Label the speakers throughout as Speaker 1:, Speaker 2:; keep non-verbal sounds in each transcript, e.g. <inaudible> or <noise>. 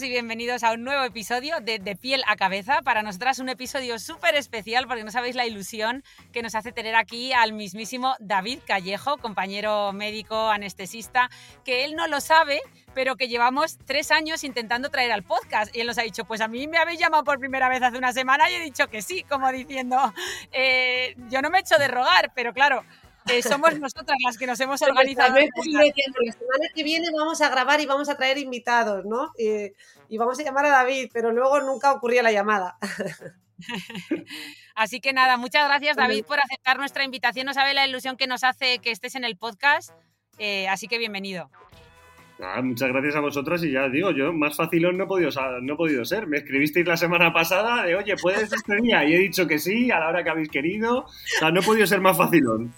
Speaker 1: Y bienvenidos a un nuevo episodio de De piel a cabeza. Para nosotras un episodio súper especial porque no sabéis la ilusión que nos hace tener aquí al mismísimo David Callejo, compañero médico anestesista, que él no lo sabe, pero que llevamos tres años intentando traer al podcast. Y él nos ha dicho, pues a mí me habéis llamado por primera vez hace una semana y he dicho que sí, como diciendo, eh, yo no me he hecho de rogar, pero claro, eh, somos nosotras las que nos hemos organizado.
Speaker 2: la semana que viene vamos a grabar y vamos a traer invitados, ¿no? y vamos a llamar a David, pero luego nunca ocurría la llamada. <laughs>
Speaker 1: Así que nada, muchas gracias David por aceptar nuestra invitación. No sabe la ilusión que nos hace que estés en el podcast, eh, así que bienvenido
Speaker 3: muchas gracias a vosotros y ya digo, yo más facilón no he podido, no he podido ser. Me escribisteis la semana pasada de, oye, ¿puedes este día? Y he dicho que sí, a la hora que habéis querido. O sea, no he podido ser más facilón.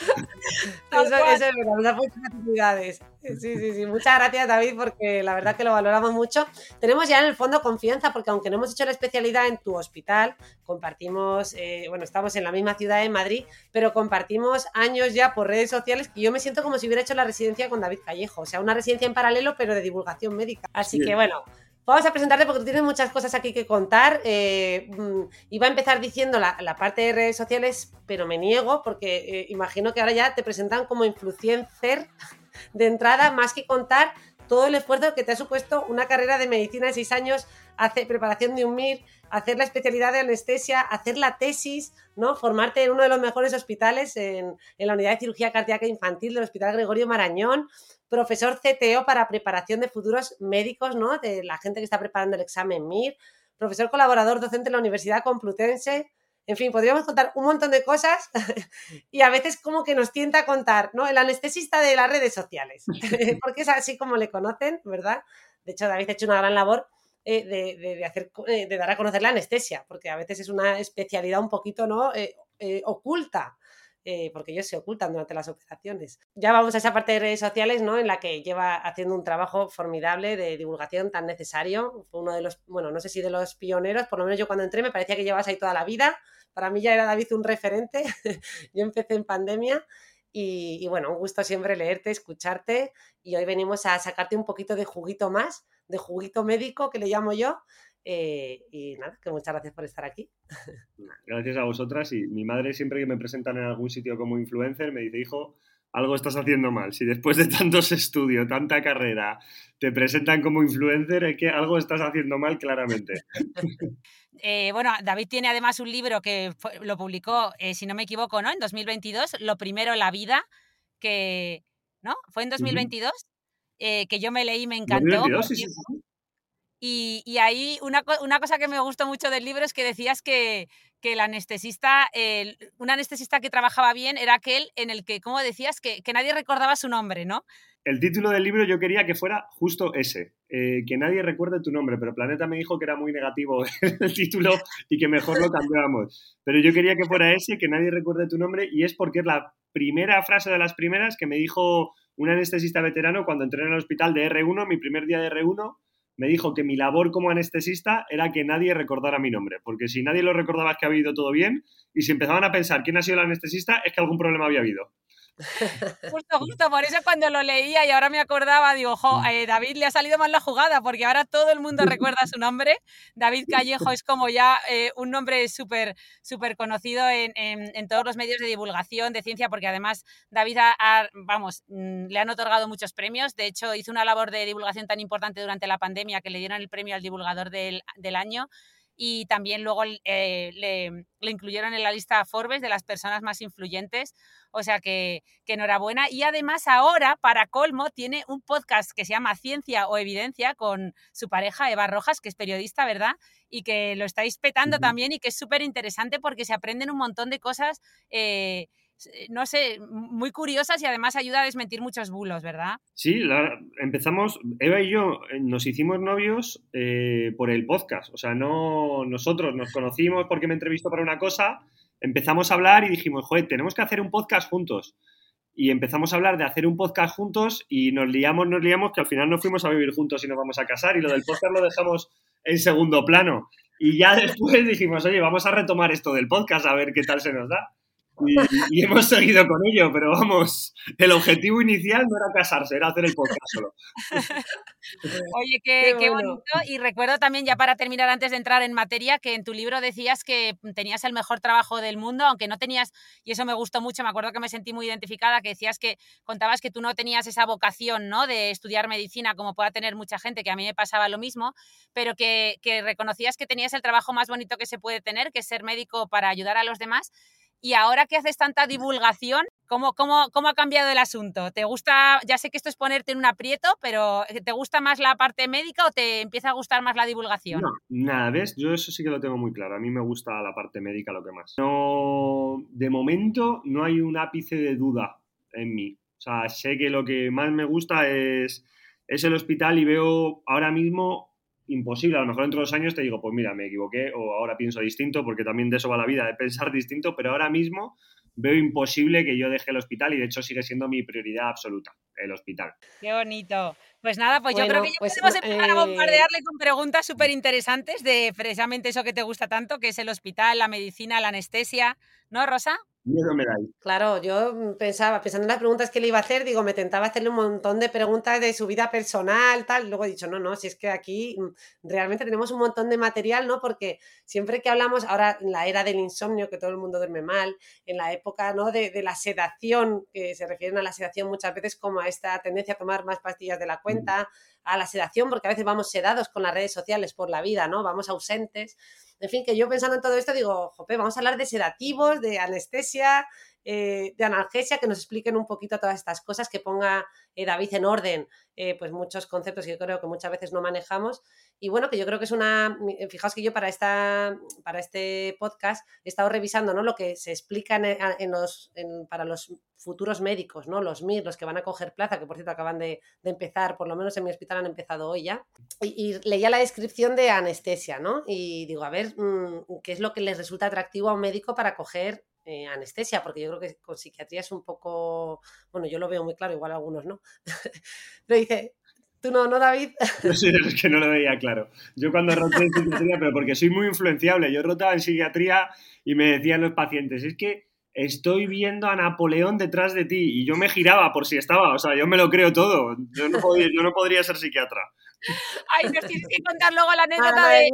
Speaker 2: Eso, es verdad, muchas felicidades. Sí, sí, sí. Muchas gracias, David, porque la verdad que lo valoramos mucho. Tenemos ya en el fondo confianza, porque aunque no hemos hecho la especialidad en tu hospital, compartimos, eh, bueno, estamos en la misma ciudad en Madrid, pero compartimos años ya por redes sociales y yo me siento como si hubiera hecho la residencia con David Callejo, o sea, una residencia en paralelo, pero de divulgación médica. Así que bueno, Vamos a presentarte porque tú tienes muchas cosas aquí que contar. Eh, mm, iba a empezar diciendo la, parte de redes sociales, pero me niego porque eh, imagino que ahora ya te presentan como influencer <laughs> de entrada, más que contar todo el esfuerzo que te ha supuesto una carrera de medicina de seis años, hacer preparación de un MIR, hacer la especialidad de anestesia, hacer la tesis, ¿no? Formarte en uno de los mejores hospitales en, en la unidad de cirugía cardíaca infantil del Hospital Gregorio Marañón profesor CTO para preparación de futuros médicos, ¿no? De la gente que está preparando el examen MIR, profesor colaborador docente en la Universidad Complutense. En fin, podríamos contar un montón de cosas <laughs> y a veces como que nos tienta contar, ¿no? El anestesista de las redes sociales, <laughs> porque es así como le conocen, ¿verdad? De hecho, David ha hecho una gran labor eh, de, hacer, eh, de dar a conocer la anestesia, porque a veces es una especialidad un poquito, ¿no? Eh, oculta. Eh, porque ellos se ocultan durante las operaciones. Ya vamos a esa parte de redes sociales, ¿no? En la que lleva haciendo un trabajo formidable de divulgación tan necesario. Fue uno de los, bueno, no sé si de los pioneros, por lo menos yo cuando entré me parecía que llevas ahí toda la vida. Para mí ya era David un referente. <laughs> yo empecé en pandemia. Y, y, bueno, un gusto siempre leerte, escucharte y hoy venimos a sacarte un poquito de juguito más, de juguito médico que le llamo yo, eh, y nada, que muchas gracias por estar aquí.
Speaker 3: Gracias a vosotras. Y mi madre, siempre que me presentan en algún sitio como influencer, me dice, hijo, algo estás haciendo mal. Si después de tantos estudios, tanta carrera, te presentan como influencer, es que algo estás haciendo mal claramente. <laughs>
Speaker 1: Eh, bueno, David tiene además un libro que lo publicó, eh, si no me equivoco, ¿no? En 2022, Lo primero, la vida, que, ¿no? Fue en 2022, que yo me leí y me encantó. Y, ahí una, cosa que me gustó mucho del libro es que decías que, el anestesista, un anestesista que trabajaba bien era aquel en el que, como decías, que, nadie recordaba su nombre, ¿no?
Speaker 3: El título del libro yo quería que fuera justo ese, eh, que nadie recuerde tu nombre, pero Planeta me dijo que era muy negativo <laughs> el título y que mejor lo cambiáramos. Pero yo quería que fuera ese, que nadie recuerde tu nombre, y es porque es la primera frase de las primeras que me dijo un anestesista veterano cuando entré en el hospital de R1, mi primer día de R1, me dijo que mi labor como anestesista era que nadie recordara mi nombre, porque si nadie lo recordaba es que había ido todo bien, y si empezaban a pensar quién ha sido el anestesista es que algún problema había habido. <laughs>
Speaker 1: Justo, justo, por eso cuando lo leía y ahora me acordaba, digo, jo, mm. eh, David le ha salido mal la jugada, porque ahora todo el mundo <laughs> recuerda su nombre. David <laughs> Callejo es como ya eh, un nombre súper súper conocido en, en, todos los medios de divulgación de ciencia, porque además David, vamos, mm, le han otorgado muchos premios. De hecho, hizo una labor de divulgación tan importante durante la pandemia que le dieron el premio al divulgador del, del año. Y también luego eh, le, le, incluyeron en la lista Forbes de las personas más influyentes. O sea que, que, enhorabuena. Y además ahora, para colmo, tiene un podcast que se llama Ciencia o Evidencia con su pareja Eva Rojas, que es periodista, ¿verdad? Y que lo estáis petando uh -huh. también y que es súper interesante porque se aprenden un montón de cosas. Eh, no sé, muy curiosas y además ayuda a desmentir muchos bulos, ¿verdad?
Speaker 3: Sí, la, empezamos, Eva y yo eh, nos hicimos novios eh, por el podcast, o sea, no nosotros nos conocimos porque me entrevistó para una cosa, empezamos a hablar y dijimos, joder, tenemos que hacer un podcast juntos. Y empezamos a hablar de hacer un podcast juntos y nos liamos, nos liamos, que al final nos fuimos a vivir juntos y nos vamos a casar y lo del podcast lo dejamos en segundo plano. Y ya después dijimos, oye, vamos a retomar esto del podcast a ver qué tal se nos da. Y, y, hemos seguido con ello, pero vamos, el objetivo inicial no era casarse, era hacer el podcast solo. <laughs>
Speaker 1: Oye, qué, qué, bueno. qué, bonito. Y recuerdo también, ya para terminar, antes de entrar en materia, que en tu libro decías que tenías el mejor trabajo del mundo, aunque no tenías, y eso me gustó mucho, me acuerdo que me sentí muy identificada, que decías que contabas que tú no tenías esa vocación, ¿no? De estudiar medicina, como pueda tener mucha gente, que a mí me pasaba lo mismo, pero que, que reconocías que tenías el trabajo más bonito que se puede tener, que es ser médico para ayudar a los demás y ahora que haces tanta divulgación, ¿cómo, cómo, ¿cómo ha cambiado el asunto? ¿Te gusta, ya sé que esto es ponerte en un aprieto, pero ¿te gusta más la parte médica o te empieza a gustar más la divulgación?
Speaker 3: No, nada, ¿ves? Yo eso sí que lo tengo muy claro. A mí me gusta la parte médica lo que más. No, de momento no hay un ápice de duda en mí. O sea, sé que lo que más me gusta es, es el hospital y veo ahora mismo imposible. A lo mejor dentro de dos años te digo, pues mira, me equivoqué o ahora pienso distinto, porque también de eso va la vida, de pensar distinto, pero ahora mismo veo imposible que yo deje el hospital y de hecho sigue siendo mi prioridad absoluta, el hospital.
Speaker 1: Qué bonito. Pues nada, pues bueno, yo creo que ya pues, podemos empezar eh... a bombardearle con preguntas súper interesantes de precisamente eso que te gusta tanto, que es el hospital, la medicina, la anestesia, ¿no, Rosa?
Speaker 3: Miedo me dais.
Speaker 2: Claro, yo pensaba, pensando en las preguntas que le iba a hacer, digo, me tentaba hacerle un montón de preguntas de su vida personal, tal. Luego he dicho, no, no, si es que aquí mm, realmente tenemos un montón de material, ¿no? Porque siempre que hablamos, ahora en la era del insomnio, que todo el mundo duerme mal, en la época, ¿no? De, de la sedación, que se refieren a la sedación muchas veces como a esta tendencia a tomar más pastillas de la cuenta, a la sedación, porque a veces vamos sedados con las redes sociales por la vida, ¿no? Vamos ausentes. En fin, que yo pensando en todo esto digo, jope, vamos a hablar de sedativos, de anestesia, eh, de analgesia, que nos expliquen un poquito todas estas cosas, que ponga eh, David en orden, eh, pues muchos conceptos que yo creo que muchas veces no manejamos. Y bueno, que yo creo que es una, fijaos que yo para, esta, para este podcast he estado revisando ¿no? lo que se explica en, los, para los futuros médicos, ¿no? los MIR, los que van a coger plaza, que por cierto acaban de, empezar, por lo menos en mi hospital han empezado hoy ya. Y, y, leía la descripción de anestesia, ¿no? Y digo, a ver, mmm, ¿qué es lo que les resulta atractivo a un médico para coger eh, anestesia, porque yo creo que con psiquiatría es un poco, bueno, yo lo veo muy claro, igual algunos no. <laughs> Pero dice, ¿tú no, no, David? <laughs>
Speaker 3: Yo soy de los que no lo veía claro. Yo cuando roté en psiquiatría, pero porque soy muy influenciable, yo rotaba en psiquiatría y me decían los pacientes, es que estoy viendo a Napoleón detrás de ti y yo me giraba por si estaba, o sea, yo me lo creo todo, yo no, podía, yo no podría ser psiquiatra.
Speaker 1: Ay, nos tienes que contar luego la <laughs> anécdota ah, de...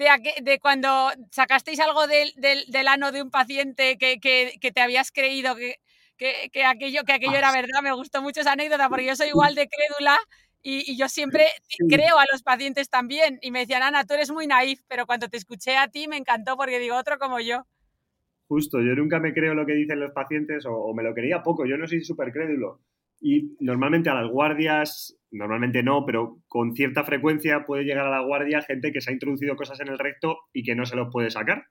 Speaker 1: De, de, cuando sacasteis algo del, del, del, ano de un paciente que, que, que te habías creído que, que, aquello, que aquello era verdad. Me gustó mucho esa anécdota porque yo soy igual de crédula y, y yo siempre creo a los pacientes también. Y me decían, Ana, tú eres muy naif, pero cuando te escuché a ti me encantó porque digo, otro como yo.
Speaker 3: Justo, yo nunca me creo lo que dicen los pacientes o, o me lo creía poco. Yo no soy súper crédulo. Y normalmente a las guardias, normalmente no, pero con cierta frecuencia puede llegar a la guardia gente que se ha introducido cosas en el recto y que no se los puede sacar.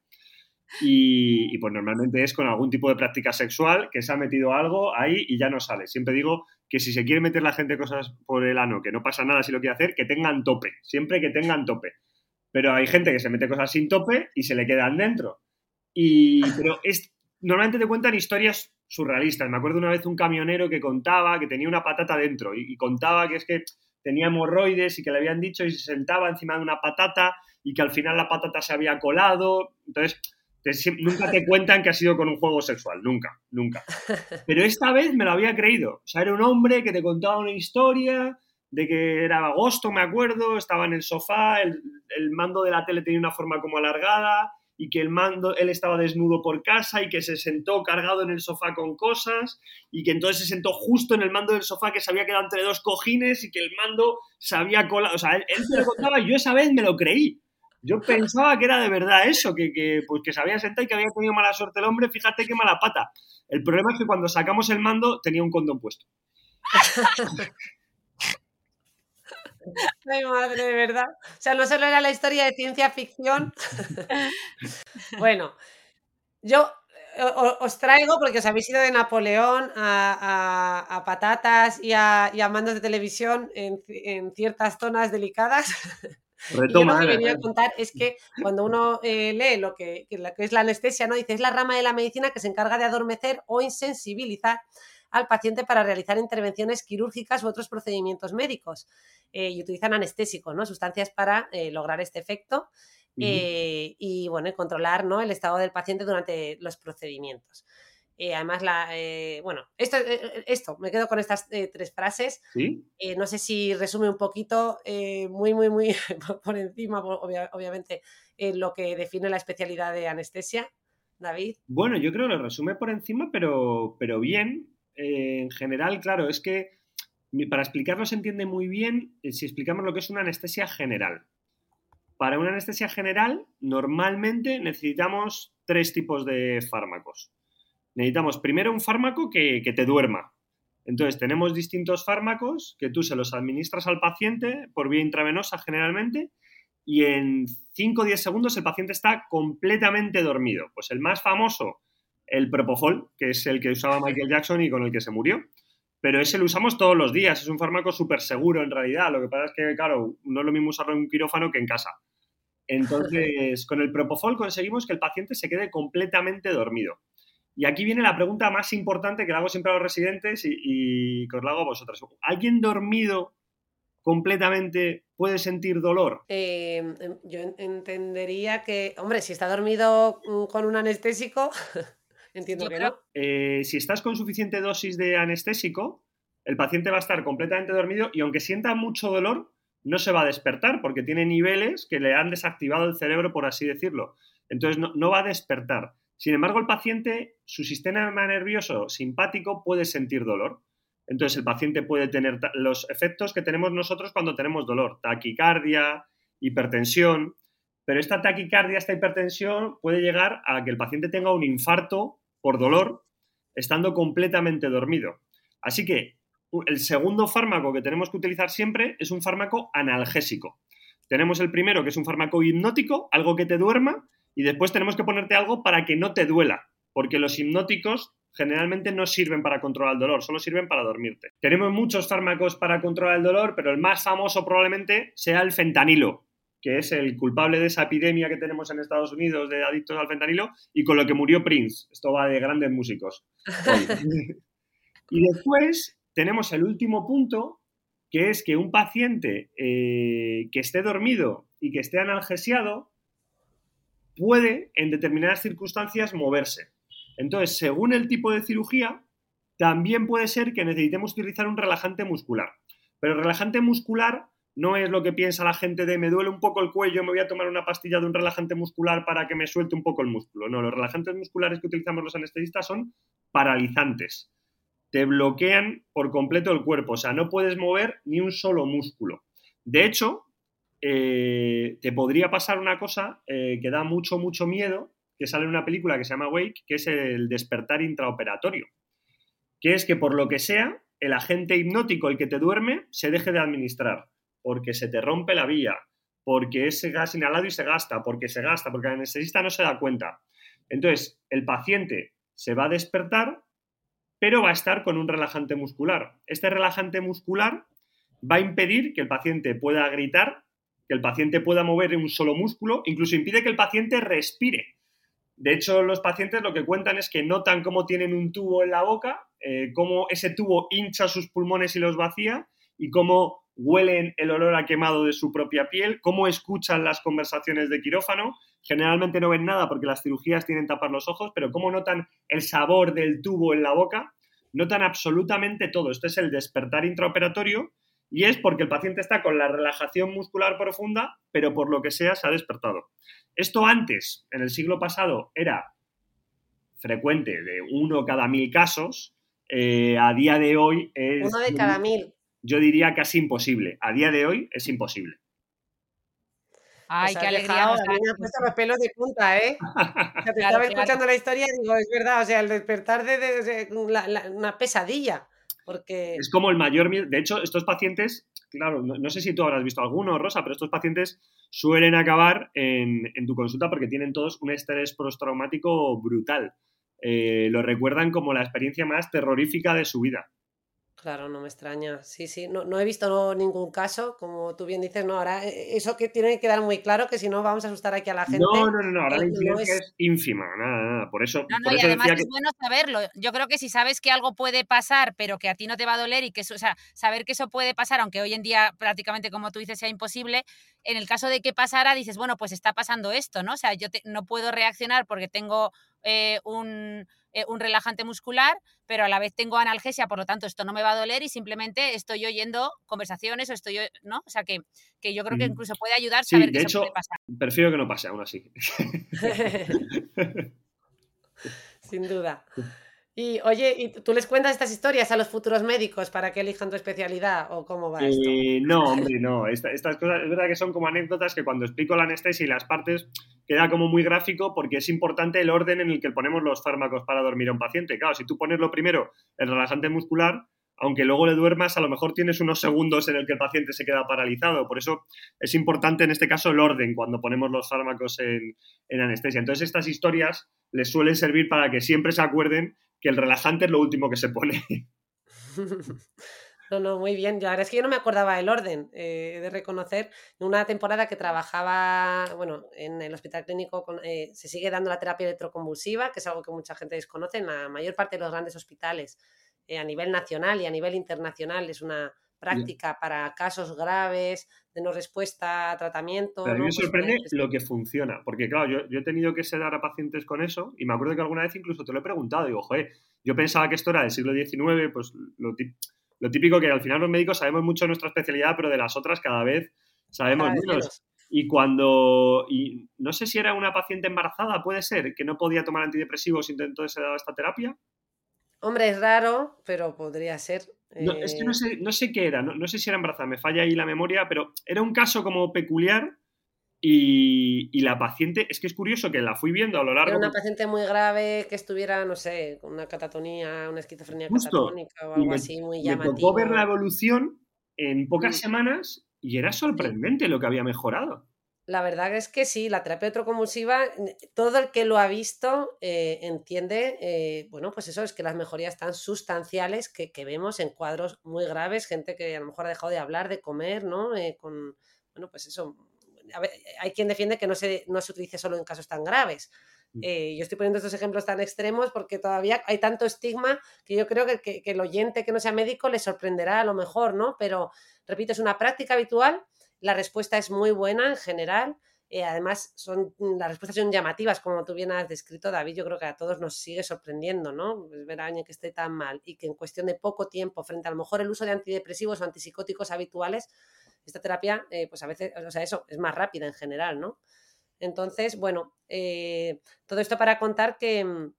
Speaker 3: Y, y, pues normalmente es con algún tipo de práctica sexual que se ha metido algo ahí y ya no sale. Siempre digo que si se quiere meter la gente cosas por el ano, que no pasa nada si lo quiere hacer, que tengan tope, siempre que tengan tope. Pero hay gente que se mete cosas sin tope y se le quedan dentro. Y, pero es, normalmente te cuentan historias surrealistas. Me acuerdo una vez un camionero que contaba que tenía una patata dentro y, y, contaba que es que tenía hemorroides y que le habían dicho y se sentaba encima de una patata y que al final la patata se había colado. Entonces, te, nunca te cuentan que ha sido con un juego sexual, nunca, nunca. <laughs> Pero esta vez me lo había creído. O sea, era un hombre que te contaba una historia de que era agosto, me acuerdo, estaba en el sofá, el, el mando de la tele tenía una forma como alargada y que el mando, él estaba desnudo por casa y que se sentó cargado en el sofá con cosas y que entonces se sentó justo en el mando del sofá que se había quedado entre dos cojines y que el mando se había colado. O sea, él, me lo contaba y yo esa vez me lo creí. Yo pensaba que era de verdad eso, que, que, pues que se había sentado y que había tenido mala suerte el hombre, fíjate qué mala pata. El problema es que cuando sacamos el mando tenía un condón puesto.
Speaker 2: Ay, madre, de verdad. O sea, no solo era la historia de ciencia ficción. <laughs> bueno, yo eh, os traigo, porque os habéis ido de Napoleón a, patatas y a, mandos de televisión en, ciertas zonas delicadas. <laughs> y yo lo que venía a contar es que cuando uno eh, lee lo que, lo que es la anestesia, ¿no? Dice, es la rama de la medicina que se encarga de adormecer o insensibilizar al paciente para realizar intervenciones quirúrgicas u otros procedimientos médicos. Eh, y utilizan anestésicos, ¿no? Sustancias para eh, lograr este efecto eh, y, bueno, controlar ¿no? el estado del paciente durante los procedimientos. además, la, bueno, esto, esto, me quedo con estas tres frases. no sé si resume un poquito, muy, muy, muy <laughs> por encima, obviamente, lo que define la especialidad de anestesia. David.
Speaker 3: Bueno, yo creo que lo resume por encima, pero, pero bien. En general, claro, es que para explicarlo se entiende muy bien eh, si explicamos lo que es una anestesia general. Para una anestesia general, normalmente necesitamos tres tipos de fármacos. Necesitamos primero un fármaco que, te duerma. Entonces, tenemos distintos fármacos que tú se los administras al paciente por vía intravenosa generalmente y en 5 o 10 segundos el paciente está completamente dormido. Pues el más famoso, el Propofol, que es el que usaba Michael Jackson y con el que se murió pero ese lo usamos todos los días, es un fármaco súper seguro en realidad. Lo que pasa es que, claro, no es lo mismo usarlo en un quirófano que en casa. Entonces, <laughs> con el propofol conseguimos que el paciente se quede completamente dormido. Y aquí viene la pregunta más importante que le hago siempre a los residentes y, que os la hago a vosotros. ¿Alguien dormido completamente puede sentir dolor?
Speaker 2: Em, em, yo entendería que, hombre, si está dormido mm, con un anestésico, <laughs> Entiendo que no.
Speaker 3: Eh, si estás con suficiente dosis de anestésico, el paciente va a estar completamente dormido y aunque sienta mucho dolor, no se va a despertar porque tiene niveles que le han desactivado el cerebro, por así decirlo. Entonces no, va a despertar. Sin embargo, el paciente, su sistema nervioso simpático puede sentir dolor. Entonces el paciente puede tener los efectos que tenemos nosotros cuando tenemos dolor, taquicardia, hipertensión, pero esta taquicardia, esta hipertensión puede llegar a que el paciente tenga un infarto por dolor estando completamente dormido. Así que el segundo fármaco que tenemos que utilizar siempre es un fármaco analgésico. Tenemos el primero, que es un fármaco hipnótico, algo que te duerma, y después tenemos que ponerte algo para que no te duela, porque los hipnóticos generalmente no sirven para controlar el dolor, solo sirven para dormirte. Tenemos muchos fármacos para controlar el dolor, pero el más famoso probablemente sea el fentanilo, que es el culpable de esa epidemia que tenemos en Estados Unidos de adictos al fentanilo y con lo que murió Prince. Esto va de grandes músicos. <laughs> y después tenemos el último punto, que es que un paciente eh, que esté dormido y que esté analgesiado puede, en determinadas circunstancias, moverse. Entonces, según el tipo de cirugía, también puede ser que necesitemos utilizar un relajante muscular. Pero el relajante muscular no es lo que piensa la gente de me duele un poco el cuello, me voy a tomar una pastilla de un relajante muscular para que me suelte un poco el músculo. No, los relajantes musculares que utilizamos los anestesistas son paralizantes. Te bloquean por completo el cuerpo, o sea, no puedes mover ni un solo músculo. De hecho, eh, te podría pasar una cosa eh, que da mucho, mucho miedo, que sale en una película que se llama Wake, que es el despertar intraoperatorio. Que es que por lo que sea, el agente hipnótico, el que te duerme, se deje de administrar porque se te rompe la vía, porque ese gas inhalado y se gasta, porque se gasta, porque el anestesista no se da cuenta. Entonces, el paciente se va a despertar, pero va a estar con un relajante muscular. Este relajante muscular va a impedir que el paciente pueda gritar, que el paciente pueda mover un solo músculo, incluso impide que el paciente respire. De hecho, los pacientes lo que cuentan es que notan cómo tienen un tubo en la boca, eh, cómo ese tubo hincha sus pulmones y los vacía, y cómo huelen el olor a quemado de su propia piel, cómo escuchan las conversaciones de quirófano. Generalmente no ven nada porque las cirugías tienen tapar los ojos, pero cómo notan el sabor del tubo en la boca. Notan absolutamente todo. Esto es el despertar intraoperatorio y es porque el paciente está con la relajación muscular profunda, pero por lo que sea se ha despertado. Esto antes, en el siglo pasado, era frecuente de uno cada mil casos. Eh, a día de hoy es...
Speaker 2: Uno de cada mil
Speaker 3: yo diría casi imposible. A día de hoy es imposible.
Speaker 1: Ay,
Speaker 2: Nos
Speaker 1: qué alegría.
Speaker 2: me han puesto los pelos de punta, ¿eh? O sea, te
Speaker 1: Claro,
Speaker 2: estaba
Speaker 1: claro.
Speaker 2: escuchando la historia y digo, es verdad, o sea, el despertar de, de- de- la- la- una pesadilla, porque
Speaker 3: Es como el mayor miedo. De hecho, estos pacientes, claro, no, no sé si tú habrás visto alguno, Rosa, pero estos pacientes suelen acabar en, en tu consulta porque tienen todos un estrés postraumático brutal. Eh, lo recuerdan como la experiencia más terrorífica de su vida.
Speaker 2: Claro, no me extraña. Sí, sí, no, no he visto ningún caso, como tú bien dices, no, ahora eh, eso que tiene que quedar muy claro, que si no vamos a asustar aquí a la gente.
Speaker 3: No, no, no, no, ahora la
Speaker 2: eh, es-
Speaker 3: es... ínfima, nada, nada. Por eso,
Speaker 1: No, no,
Speaker 3: por
Speaker 1: y
Speaker 3: eso
Speaker 1: además
Speaker 3: decía
Speaker 1: es
Speaker 3: que
Speaker 1: bueno saberlo. Yo creo que si sabes que algo puede pasar, pero que a ti no te va a doler y que eso, o sea, saber que eso puede pasar, aunque hoy en día prácticamente, como tú dices, sea imposible, en el caso de que pasara, dices, bueno, pues está pasando esto, ¿no? O sea, yo te- no puedo reaccionar porque tengo eh, un, eh, un relajante muscular, pero a la vez tengo analgesia, por lo tanto, esto no me va a doler y simplemente estoy oyendo conversaciones o estoy, ¿no? O sea, que, que yo creo que
Speaker 3: Ujú.
Speaker 1: incluso puede ayudar
Speaker 3: Sí,
Speaker 1: saber
Speaker 3: de
Speaker 1: que eso
Speaker 3: hecho-
Speaker 1: puede pasar.
Speaker 3: prefiero que no pase aún así. <laughs>
Speaker 2: Sin duda. <laughs> Y oye, ¿y tú les cuentas estas historias a los futuros médicos para que elijan tu especialidad o cómo va esto?
Speaker 3: Eh, no, hombre, no. Esta- estas cosas es verdad que son como anécdotas que cuando explico la anestesia y las partes queda como muy gráfico porque es importante el orden en el que ponemos los fármacos para dormir a un paciente. Claro, si tú pones lo primero el relajante muscular, aunque luego le duermas, a lo mejor tienes unos segundos en el que el paciente se queda paralizado. Por eso es importante en este caso el orden cuando ponemos los fármacos en, en anestesia. Entonces estas historias les suelen servir para que siempre se acuerden que el relajante es lo último que se pone. <laughs>
Speaker 2: No, no, muy bien. La verdad es que yo no me acordaba el orden, eh, he de reconocer. Una temporada que trabajaba, bueno, en el hospital clínico con- eh, se sigue dando la terapia electroconvulsiva, que es algo que mucha gente desconoce en la mayor parte de los grandes hospitales eh, a nivel nacional y a nivel internacional. Es una práctica para casos graves, no respuesta a tratamiento.
Speaker 3: Pero a mí
Speaker 2: ¿no?
Speaker 3: me
Speaker 2: Pues,
Speaker 3: sorprende lo que funciona, porque claro, yo, yo he tenido que sedar a pacientes con eso y me acuerdo que alguna vez incluso te lo he preguntado, digo, joder, yo pensaba que esto era del siglo XIX, pues lo, lo típico que al final los médicos sabemos mucho de nuestra especialidad, pero de las otras cada vez sabemos
Speaker 2: cada vez
Speaker 3: menos.
Speaker 2: menos.
Speaker 3: Y cuando, y no sé si era una paciente embarazada, puede ser, que no podía tomar antidepresivos y entonces se daba esta terapia.
Speaker 2: Hombre, es raro, pero podría ser.
Speaker 3: No, es que
Speaker 2: eh,
Speaker 3: no sé, no sé qué era, no, no sé si era embarazada, me falla ahí la memoria, pero era un caso como peculiar y, y la paciente, es que es curioso que la fui viendo a lo largo
Speaker 2: Era una paciente muy grave que estuviera, no sé, con una catatonía, una esquizofrenia
Speaker 3: Justo.
Speaker 2: catatónica o algo
Speaker 3: me-
Speaker 2: así muy
Speaker 3: me
Speaker 2: llamativo.
Speaker 3: tocó ver la evolución en pocas
Speaker 2: Mm.
Speaker 3: semanas y era sorprendente lo que había mejorado.
Speaker 2: La verdad es que sí, la terapia electroconvulsiva, todo el que lo ha visto eh, entiende, eh, bueno, pues eso es que las mejorías tan sustanciales que, que vemos en cuadros muy graves, gente que a lo mejor ha dejado de hablar, de comer, ¿no? Eh, con, bueno, pues eso. a ver, hay quien defiende que no se, no se utilice solo en casos tan graves.
Speaker 3: Mm.
Speaker 2: Eh, yo estoy poniendo estos ejemplos tan extremos porque todavía hay tanto estigma que yo creo que, que- que el oyente que no sea médico le sorprenderá a lo mejor, ¿no? Pero, repito, es una práctica habitual, la respuesta es muy buena en general. eh, además, son, las respuestas son llamativas, como tú bien has descrito, David. Yo creo que a todos nos sigue sorprendiendo, ¿no? Pues ver a alguien que esté tan mal y que en cuestión de poco tiempo, frente a lo mejor el uso de antidepresivos o antipsicóticos habituales, esta terapia, eh, pues a veces, o sea, eso es más rápida en general, ¿no? Entonces, bueno, eh, todo esto para contar que, mm,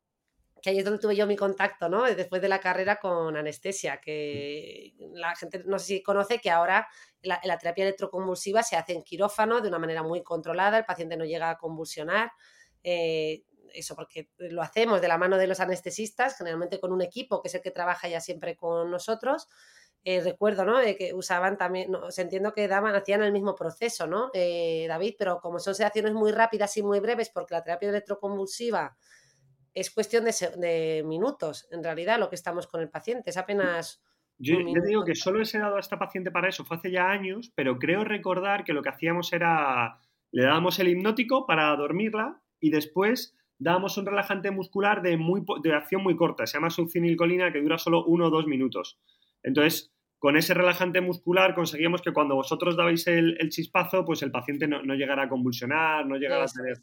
Speaker 2: que ahí es donde tuve yo mi contacto, ¿no? Después de la carrera con anestesia, que la gente no sé si conoce que ahora la, la terapia electroconvulsiva se hace en quirófano de una manera muy controlada, el paciente no llega a convulsionar. eh, eso porque lo hacemos de la mano de los anestesistas, generalmente con un equipo que es el que trabaja ya siempre con nosotros. Eh, recuerdo, ¿no? Eh, que usaban también, no, o sea, entiendo que daban, hacían el mismo proceso, ¿no? Eh, David, pero como son sedaciones muy rápidas y muy breves, porque la terapia electroconvulsiva es cuestión de, de minutos, en realidad, lo que estamos con el paciente, es apenas
Speaker 3: Yo, yo digo que solo he sedado a esta paciente para eso, fue hace ya años, pero creo recordar que lo que hacíamos era, le dábamos el hipnótico para dormirla y después dábamos un relajante muscular de, muy, de acción muy corta, se llama succinilcolina, que dura solo uno o dos minutos. Entonces, con ese relajante muscular conseguíamos que cuando vosotros dabais el, el chispazo, pues el paciente no, no llegara a convulsionar, no llegara a tener...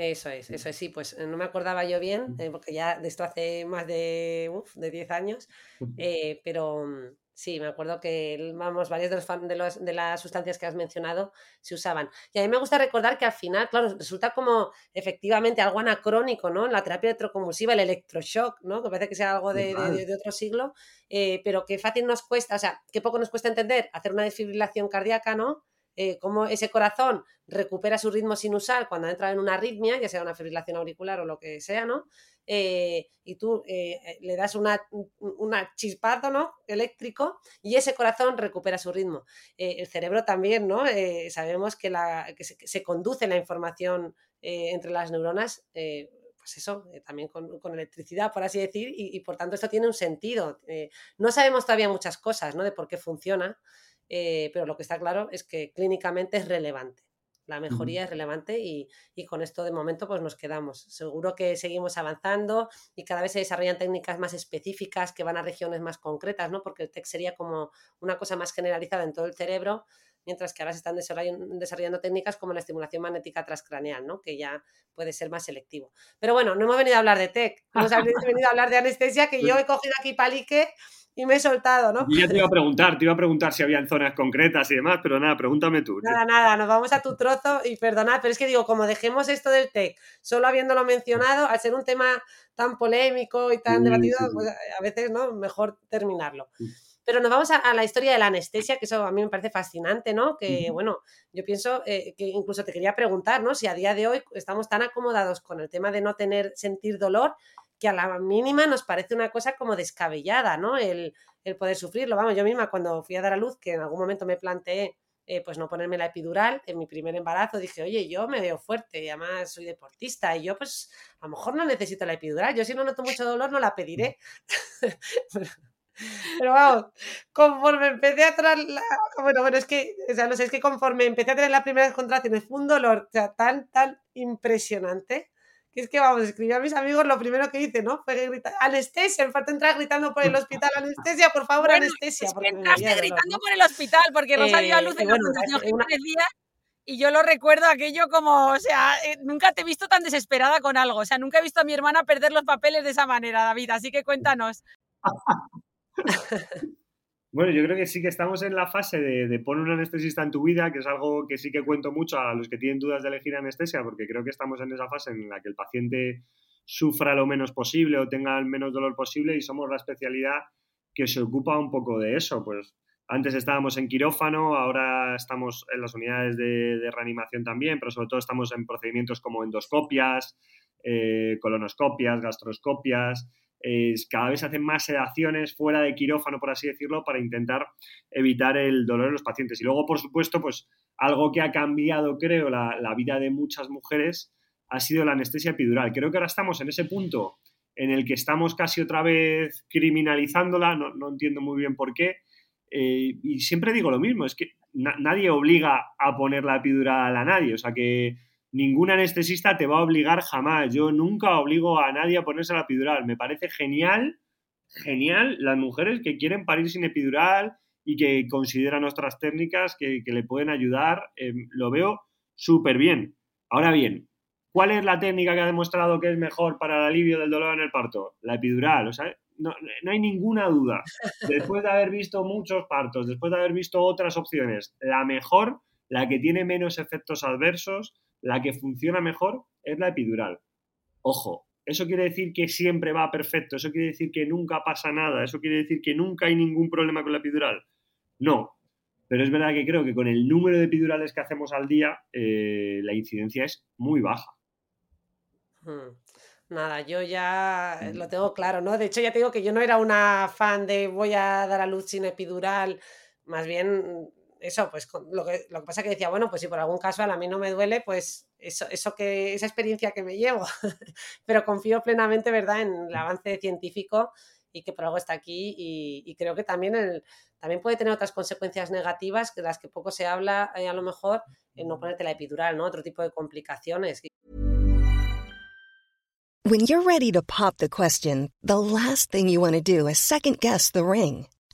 Speaker 2: es. Eso es, eso es, sí, pues eh, no me acordaba yo bien, eh, porque ya de esto hace más de, uf, de 10 años, eh, pero mm, sí, me acuerdo que vamos, varias de, los, de, los- de las sustancias que has mencionado se usaban. Y a mí me gusta recordar que al final, claro, resulta como efectivamente algo anacrónico, ¿no? La terapia electroconvulsiva, el electroshock, ¿no? Que parece que sea algo de, de-
Speaker 3: Total.
Speaker 2: de- de otro siglo, eh, pero que fácil nos cuesta, o sea, que poco nos cuesta entender hacer una desfibrilación cardíaca, ¿no? Eh, cómo ese corazón recupera su ritmo sinusal cuando entra en una arritmia, ya sea una fibrilación auricular o lo que sea, ¿no? Eh, y tú eh, le das una, una, chispazo ¿no? eléctrico y ese corazón recupera su ritmo. el cerebro también, ¿no? sabemos que, la, que se, conduce la información entre las neuronas pues eso, también con, electricidad, por así decir, y, y, por tanto esto tiene un sentido. no sabemos todavía muchas cosas ¿no? de por qué funciona, eh, pero lo que está claro es que clínicamente es relevante. La mejoría es relevante y, con esto de momento pues nos quedamos. Seguro que seguimos avanzando y cada vez se desarrollan técnicas más específicas que van a regiones más concretas, ¿no? Porque el TEC sería como una cosa más generalizada en todo el cerebro, mientras que ahora se están desarrollando, técnicas como la estimulación magnética transcraneal, ¿no? Que ya puede ser más selectivo. Pero bueno, no hemos venido a hablar de TEC, hemos <laughs> venido a hablar de anestesia, que yo he cogido aquí palique y me he soltado, ¿no?
Speaker 3: Y ya te iba a <laughs> preguntar, te iba a preguntar si habían zonas concretas y demás, pero nada, pregúntame tú.
Speaker 2: Nada, nada, nos vamos a tu trozo y perdonad, pero es que digo, como dejemos esto del TEC, solo habiéndolo mencionado, al ser un tema tan polémico y tan debatido, pues a veces, ¿no? Mejor terminarlo. Pero nos vamos a, la historia de la anestesia, que eso a mí me parece fascinante, ¿no? Que, bueno, yo pienso eh, que incluso te quería preguntar, ¿no? Si a día de hoy estamos tan acomodados con el tema de no tener, sentir dolor, que a la mínima nos parece una cosa como descabellada, ¿no? El, poder sufrirlo. Vamos, yo misma cuando fui a dar a luz, que en algún momento me planteé eh, pues no ponerme la epidural en mi primer embarazo, dije, oye, yo me veo fuerte y además soy deportista y yo pues a lo mejor no necesito la epidural, yo si no noto mucho dolor no la pediré. <laughs> pero, vamos, conforme empecé a traer la... Bueno, bueno, es que, o sea, no sé, es que conforme empecé a tener las primeras contracciones fue un dolor, o tan, tan impresionante que es que vamos, escribí a mis amigos, lo primero que hice, ¿no? Fue gritar, anestesia, me falta entrar gritando por el hospital, anestesia, por favor, anestesia.
Speaker 1: Es que entraste gritando por el hospital, porque no salía a luz en la fundación una... día y yo lo recuerdo aquello como, o sea, eh, nunca te he visto tan desesperada con algo, o sea, nunca he visto a mi hermana perder los papeles de esa manera, David, así que cuéntanos. <laughs>
Speaker 3: Bueno, yo creo que sí que estamos en la fase de, poner un anestesista en tu vida, que es algo que sí que cuento mucho a los que tienen dudas de elegir anestesia, porque creo que estamos en esa fase en la que el paciente sufra lo menos posible o tenga el menos dolor posible y somos la especialidad que se ocupa un poco de eso. Pues antes estábamos en quirófano, ahora estamos en las unidades de, reanimación también, pero sobre todo estamos en procedimientos como endoscopias, eh, colonoscopias, gastroscopias, cada vez hacen más sedaciones fuera de quirófano, por así decirlo, para intentar evitar el dolor en los pacientes. Y luego, por supuesto, pues algo que ha cambiado, creo, la, vida de muchas mujeres ha sido la anestesia epidural. Creo que ahora estamos en ese punto en el que estamos casi otra vez criminalizándola, no, entiendo muy bien por qué. Eh, y siempre digo lo mismo, es que nadie obliga a poner la epidural a nadie, o sea que ningún anestesista te va a obligar jamás. Yo nunca obligo a nadie a ponerse la epidural. Me parece genial, genial las mujeres que quieren parir sin epidural y que consideran nuestras técnicas que, le pueden ayudar. Em, lo veo súper bien. Ahora bien, ¿cuál es la técnica que ha demostrado que es mejor para el alivio del dolor en el parto? La epidural. O sea, no, no hay ninguna duda. Después de haber visto muchos partos, después de haber visto otras opciones, la mejor, la que tiene menos efectos adversos, la que funciona mejor es la epidural. Ojo, eso quiere decir que siempre va perfecto, eso quiere decir que nunca pasa nada, eso quiere decir que nunca hay ningún problema con la epidural. No, pero es verdad que creo que con el número de epidurales que hacemos al día, eh, la incidencia es muy baja.
Speaker 2: Hmm. Nada, yo ya lo tengo claro, ¿no? De hecho, ya te digo que yo no era una fan de voy a dar a luz sin epidural, más bien eso, pues lo que, lo que pasa que decía, bueno, pues si por algún caso a mí no me duele, pues eso, eso que, esa experiencia que me llevo. <laughs> Pero confío plenamente, ¿verdad?, en el avance científico y que por algo está aquí y, creo que también, el, también puede tener otras consecuencias negativas que las que poco se habla eh, a lo mejor en no ponerte la epidural, ¿no? Otro tipo de complicaciones.
Speaker 4: When you're ready to pop the question, the last thing you want to do is second guess the ring.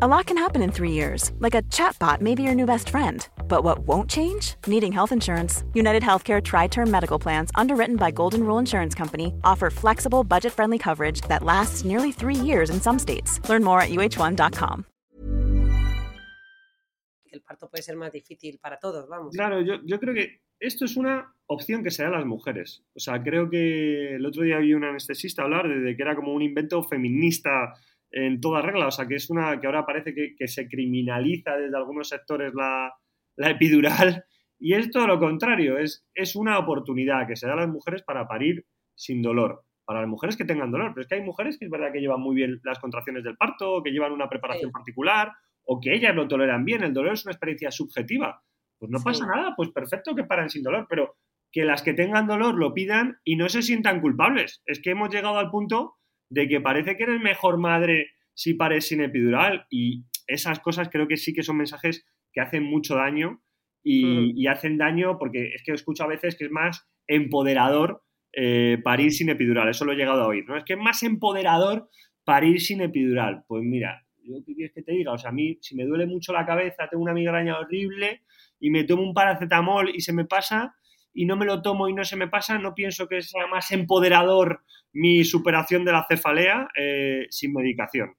Speaker 5: A lot can happen in three years, like a chatbot may be your new best friend. But what won't change? Needing health insurance. United Healthcare Tri Term Medical Plans, underwritten by Golden Rule Insurance Company, offer flexible, budget friendly coverage that lasts nearly three years in some states. Learn more at uh1.com.
Speaker 2: El parto puede ser más difícil para todos, vamos.
Speaker 3: Claro, yo, yo creo que esto es una opción que se da a las mujeres. O sea, creo que el otro día vi un anestesista hablar de, de que era como un invento feminista en toda regla. O sea, que es una que ahora parece que, que se criminaliza desde algunos sectores la, la, epidural. Y es todo lo contrario, es, es una oportunidad que se da a las mujeres para parir sin dolor. Para las mujeres que tengan dolor. Pero es que hay mujeres que es verdad que llevan muy bien las contracciones del parto, o que llevan una preparación
Speaker 2: Sí.
Speaker 3: particular, o que ellas lo toleran bien. El dolor es una experiencia subjetiva. Pues no
Speaker 2: Sí.
Speaker 3: pasa nada, pues perfecto que paran sin dolor, pero que las que tengan dolor lo pidan y no se sientan culpables. Es que hemos llegado al punto de que parece que eres mejor madre si pares sin epidural y esas cosas creo que sí que son mensajes que hacen mucho daño y, hacen daño porque es que escucho a veces que es más empoderador eh, parir sin epidural, eso lo he llegado a oír, ¿no? Es que es más empoderador parir sin epidural. Pues mira, yo qué quieres que te diga, o sea, a mí si me duele mucho la cabeza, tengo una migraña horrible y me tomo un paracetamol y se me pasa y no me lo tomo y no se me pasa, no pienso que sea más empoderador mi superación de la cefalea eh, sin medicación.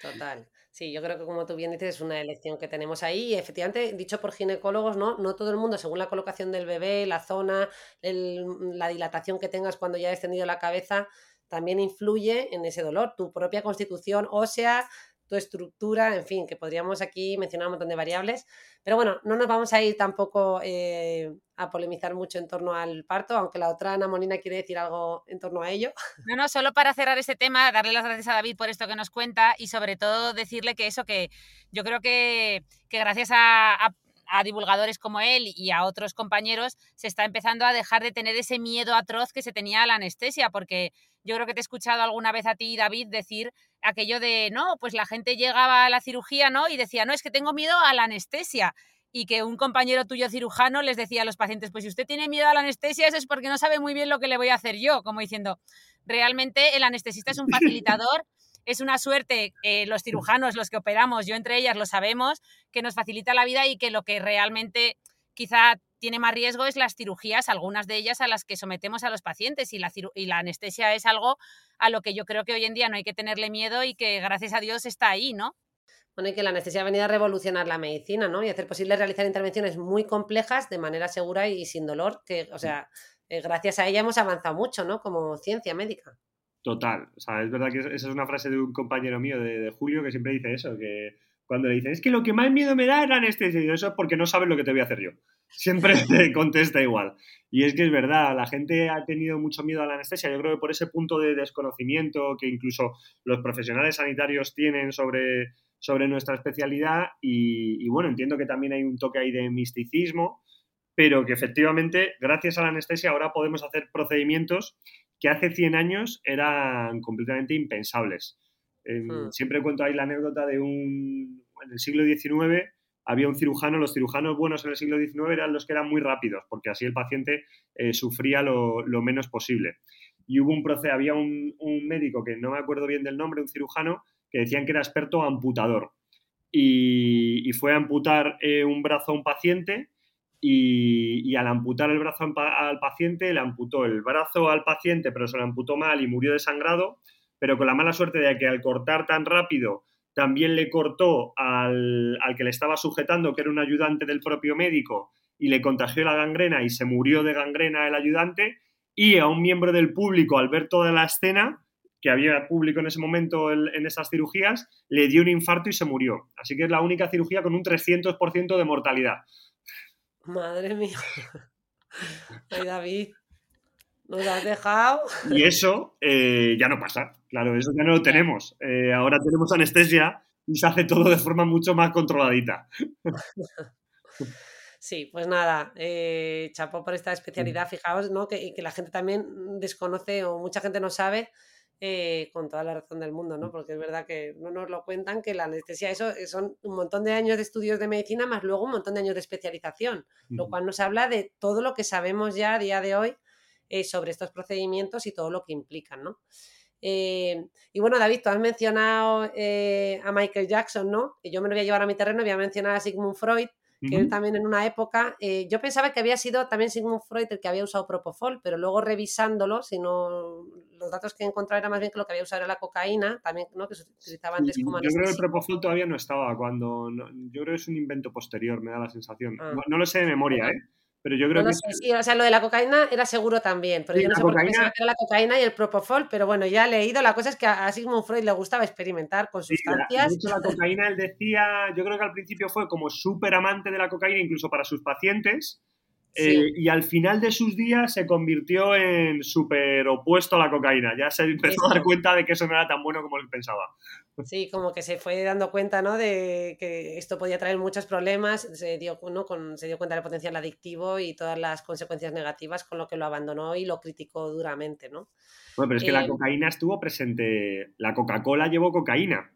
Speaker 2: Total. Sí, yo creo que como tú bien dices, es una elección que tenemos ahí. Y efectivamente, dicho por ginecólogos, ¿no? No todo el mundo, según la colocación del bebé, la zona, la dilatación que tengas cuando ya has extendido la cabeza, también influye en ese dolor. Tu propia constitución ósea, tu estructura, en fin, que podríamos aquí mencionar un montón de variables. Pero bueno, no nos vamos a ir tampoco eh, a polemizar mucho en torno al parto, aunque la otra Ana Molina quiere decir algo en torno a ello. <laughs>
Speaker 1: No, no, solo para cerrar este tema, darle las gracias a David por esto que nos cuenta y sobre todo decirle que eso, que yo creo que, que gracias a, a- a divulgadores como él y a otros compañeros se está empezando a dejar de tener ese miedo atroz que se tenía a la anestesia, porque yo creo que te he escuchado alguna vez a ti, David, decir aquello de, no, pues la gente llegaba a la cirugía, ¿no? Y decía, no, es que tengo miedo a la anestesia. Y que un compañero tuyo cirujano les decía a los pacientes, pues si usted tiene miedo a la anestesia, eso es porque no sabe muy bien lo que le voy a hacer yo, como diciendo, realmente el anestesista es un facilitador, <laughs> es una suerte, eh, los cirujanos, los que operamos, yo entre ellas lo sabemos, que nos facilita la vida y que lo que realmente quizá tiene más riesgo es las cirugías, algunas de ellas a las que sometemos a los pacientes y la, ciru- y la anestesia es algo a lo que yo creo que hoy en día no hay que tenerle miedo y que gracias a Dios está ahí, ¿no?
Speaker 2: Bueno, y que la anestesia ha venido a revolucionar la medicina, ¿no? Y hacer posible realizar intervenciones muy complejas de manera segura y sin dolor, que, o sea, eh, gracias a ella hemos avanzado mucho, ¿no? Como ciencia médica.
Speaker 3: Total. O sea, es verdad que esa es una frase de un compañero mío de, de Julio que siempre dice eso, que cuando le dicen, es que lo que más miedo me da es la anestesia, y eso es porque no sabes lo que te voy a hacer yo. Siempre <laughs> te contesta igual. Y es que es verdad, la gente ha tenido mucho miedo a la anestesia, yo creo que por ese punto de desconocimiento que incluso los profesionales sanitarios tienen sobre, sobre nuestra especialidad y, y bueno, entiendo que también hay un toque ahí de misticismo, pero que efectivamente, gracias a la anestesia, ahora podemos hacer procedimientos que hace 100 años eran completamente impensables. Eh,
Speaker 2: Hmm.
Speaker 3: Siempre cuento ahí la anécdota de un... En el siglo XIX había un cirujano, los cirujanos buenos en el siglo XIX eran los que eran muy rápidos, porque así el paciente eh, sufría lo, lo menos posible. Y hubo un proce- había un, un médico que no me acuerdo bien del nombre, un cirujano, que decían que era experto amputador. Y, y fue a amputar eh, un brazo a un paciente y, y al amputar el brazo al paciente, le amputó el brazo al paciente, pero se lo amputó mal y murió desangrado, pero con la mala suerte de que al cortar tan rápido también le cortó al, al que le estaba sujetando, que era un ayudante del propio médico, y le contagió la gangrena y se murió de gangrena el ayudante, y a un miembro del público, al ver toda la escena, que había público en ese momento en, esas cirugías, le dio un infarto y se murió. Así que es la única cirugía con un 300% de mortalidad.
Speaker 2: Madre mía. <laughs> Ay, David, nos has dejado.
Speaker 3: Y eso eh, ya no pasa, claro, eso ya no lo tenemos. Eh, ahora tenemos anestesia y se hace todo de forma mucho más controladita. <laughs>
Speaker 2: Sí, pues nada, eh, chapó por esta especialidad, fijaos, ¿no? Que, la gente también desconoce o mucha gente no sabe eh, con toda la razón del mundo, ¿no? Porque es verdad que no nos lo cuentan, que la anestesia, eso eh, son un montón de años de estudios de medicina, más luego un montón de años de especialización, lo cual nos habla de todo lo que sabemos ya a día de hoy eh, sobre estos procedimientos y todo lo que implican, ¿no? Eh, y bueno, David, tú has mencionado eh, a Michael Jackson, ¿no? Y yo me lo voy a llevar a mi terreno, voy a mencionar a Sigmund Freud, que él también en una época, eh, yo pensaba que había sido también Sigmund Freud el que había usado Propofol, pero luego revisándolo, si no, los datos que he encontrado era más bien que lo que había usado era la cocaína, también, ¿no? Que se utilizaba antes como
Speaker 3: Yo creo que el Propofol todavía no estaba cuando, yo creo que es un invento posterior, me da la sensación.
Speaker 2: Ah.
Speaker 3: No, no lo sé de memoria, ¿eh? Pero yo creo
Speaker 2: No, no
Speaker 3: que...
Speaker 2: sé, sí, o sea, lo de la cocaína era seguro también, pero
Speaker 3: Sí,
Speaker 2: yo no
Speaker 3: la
Speaker 2: sé por qué
Speaker 3: cocaína-
Speaker 2: pensaba que era la cocaína y el propofol, pero bueno, ya he leído, la cosa es que a Sigmund Freud le gustaba experimentar con
Speaker 3: Sí, la-
Speaker 2: sustancias.
Speaker 3: de hecho, la cocaína, él decía, yo creo que al principio fue como súper amante de la cocaína, incluso para sus pacientes,
Speaker 2: Sí.
Speaker 3: eh, y al final de sus días se convirtió en súper opuesto a la cocaína. Ya se empezó a dar cuenta de que eso no era tan bueno como él pensaba.
Speaker 2: Sí, como que se fue dando cuenta, ¿no? De que esto podía traer muchos problemas, se dio, ¿no? con, se dio cuenta del potencial adictivo y todas las consecuencias negativas, con lo que lo abandonó y lo criticó duramente, ¿no?
Speaker 3: Bueno, pero es que la
Speaker 2: Eh,
Speaker 3: cocaína estuvo presente, la Coca-Cola llevó cocaína.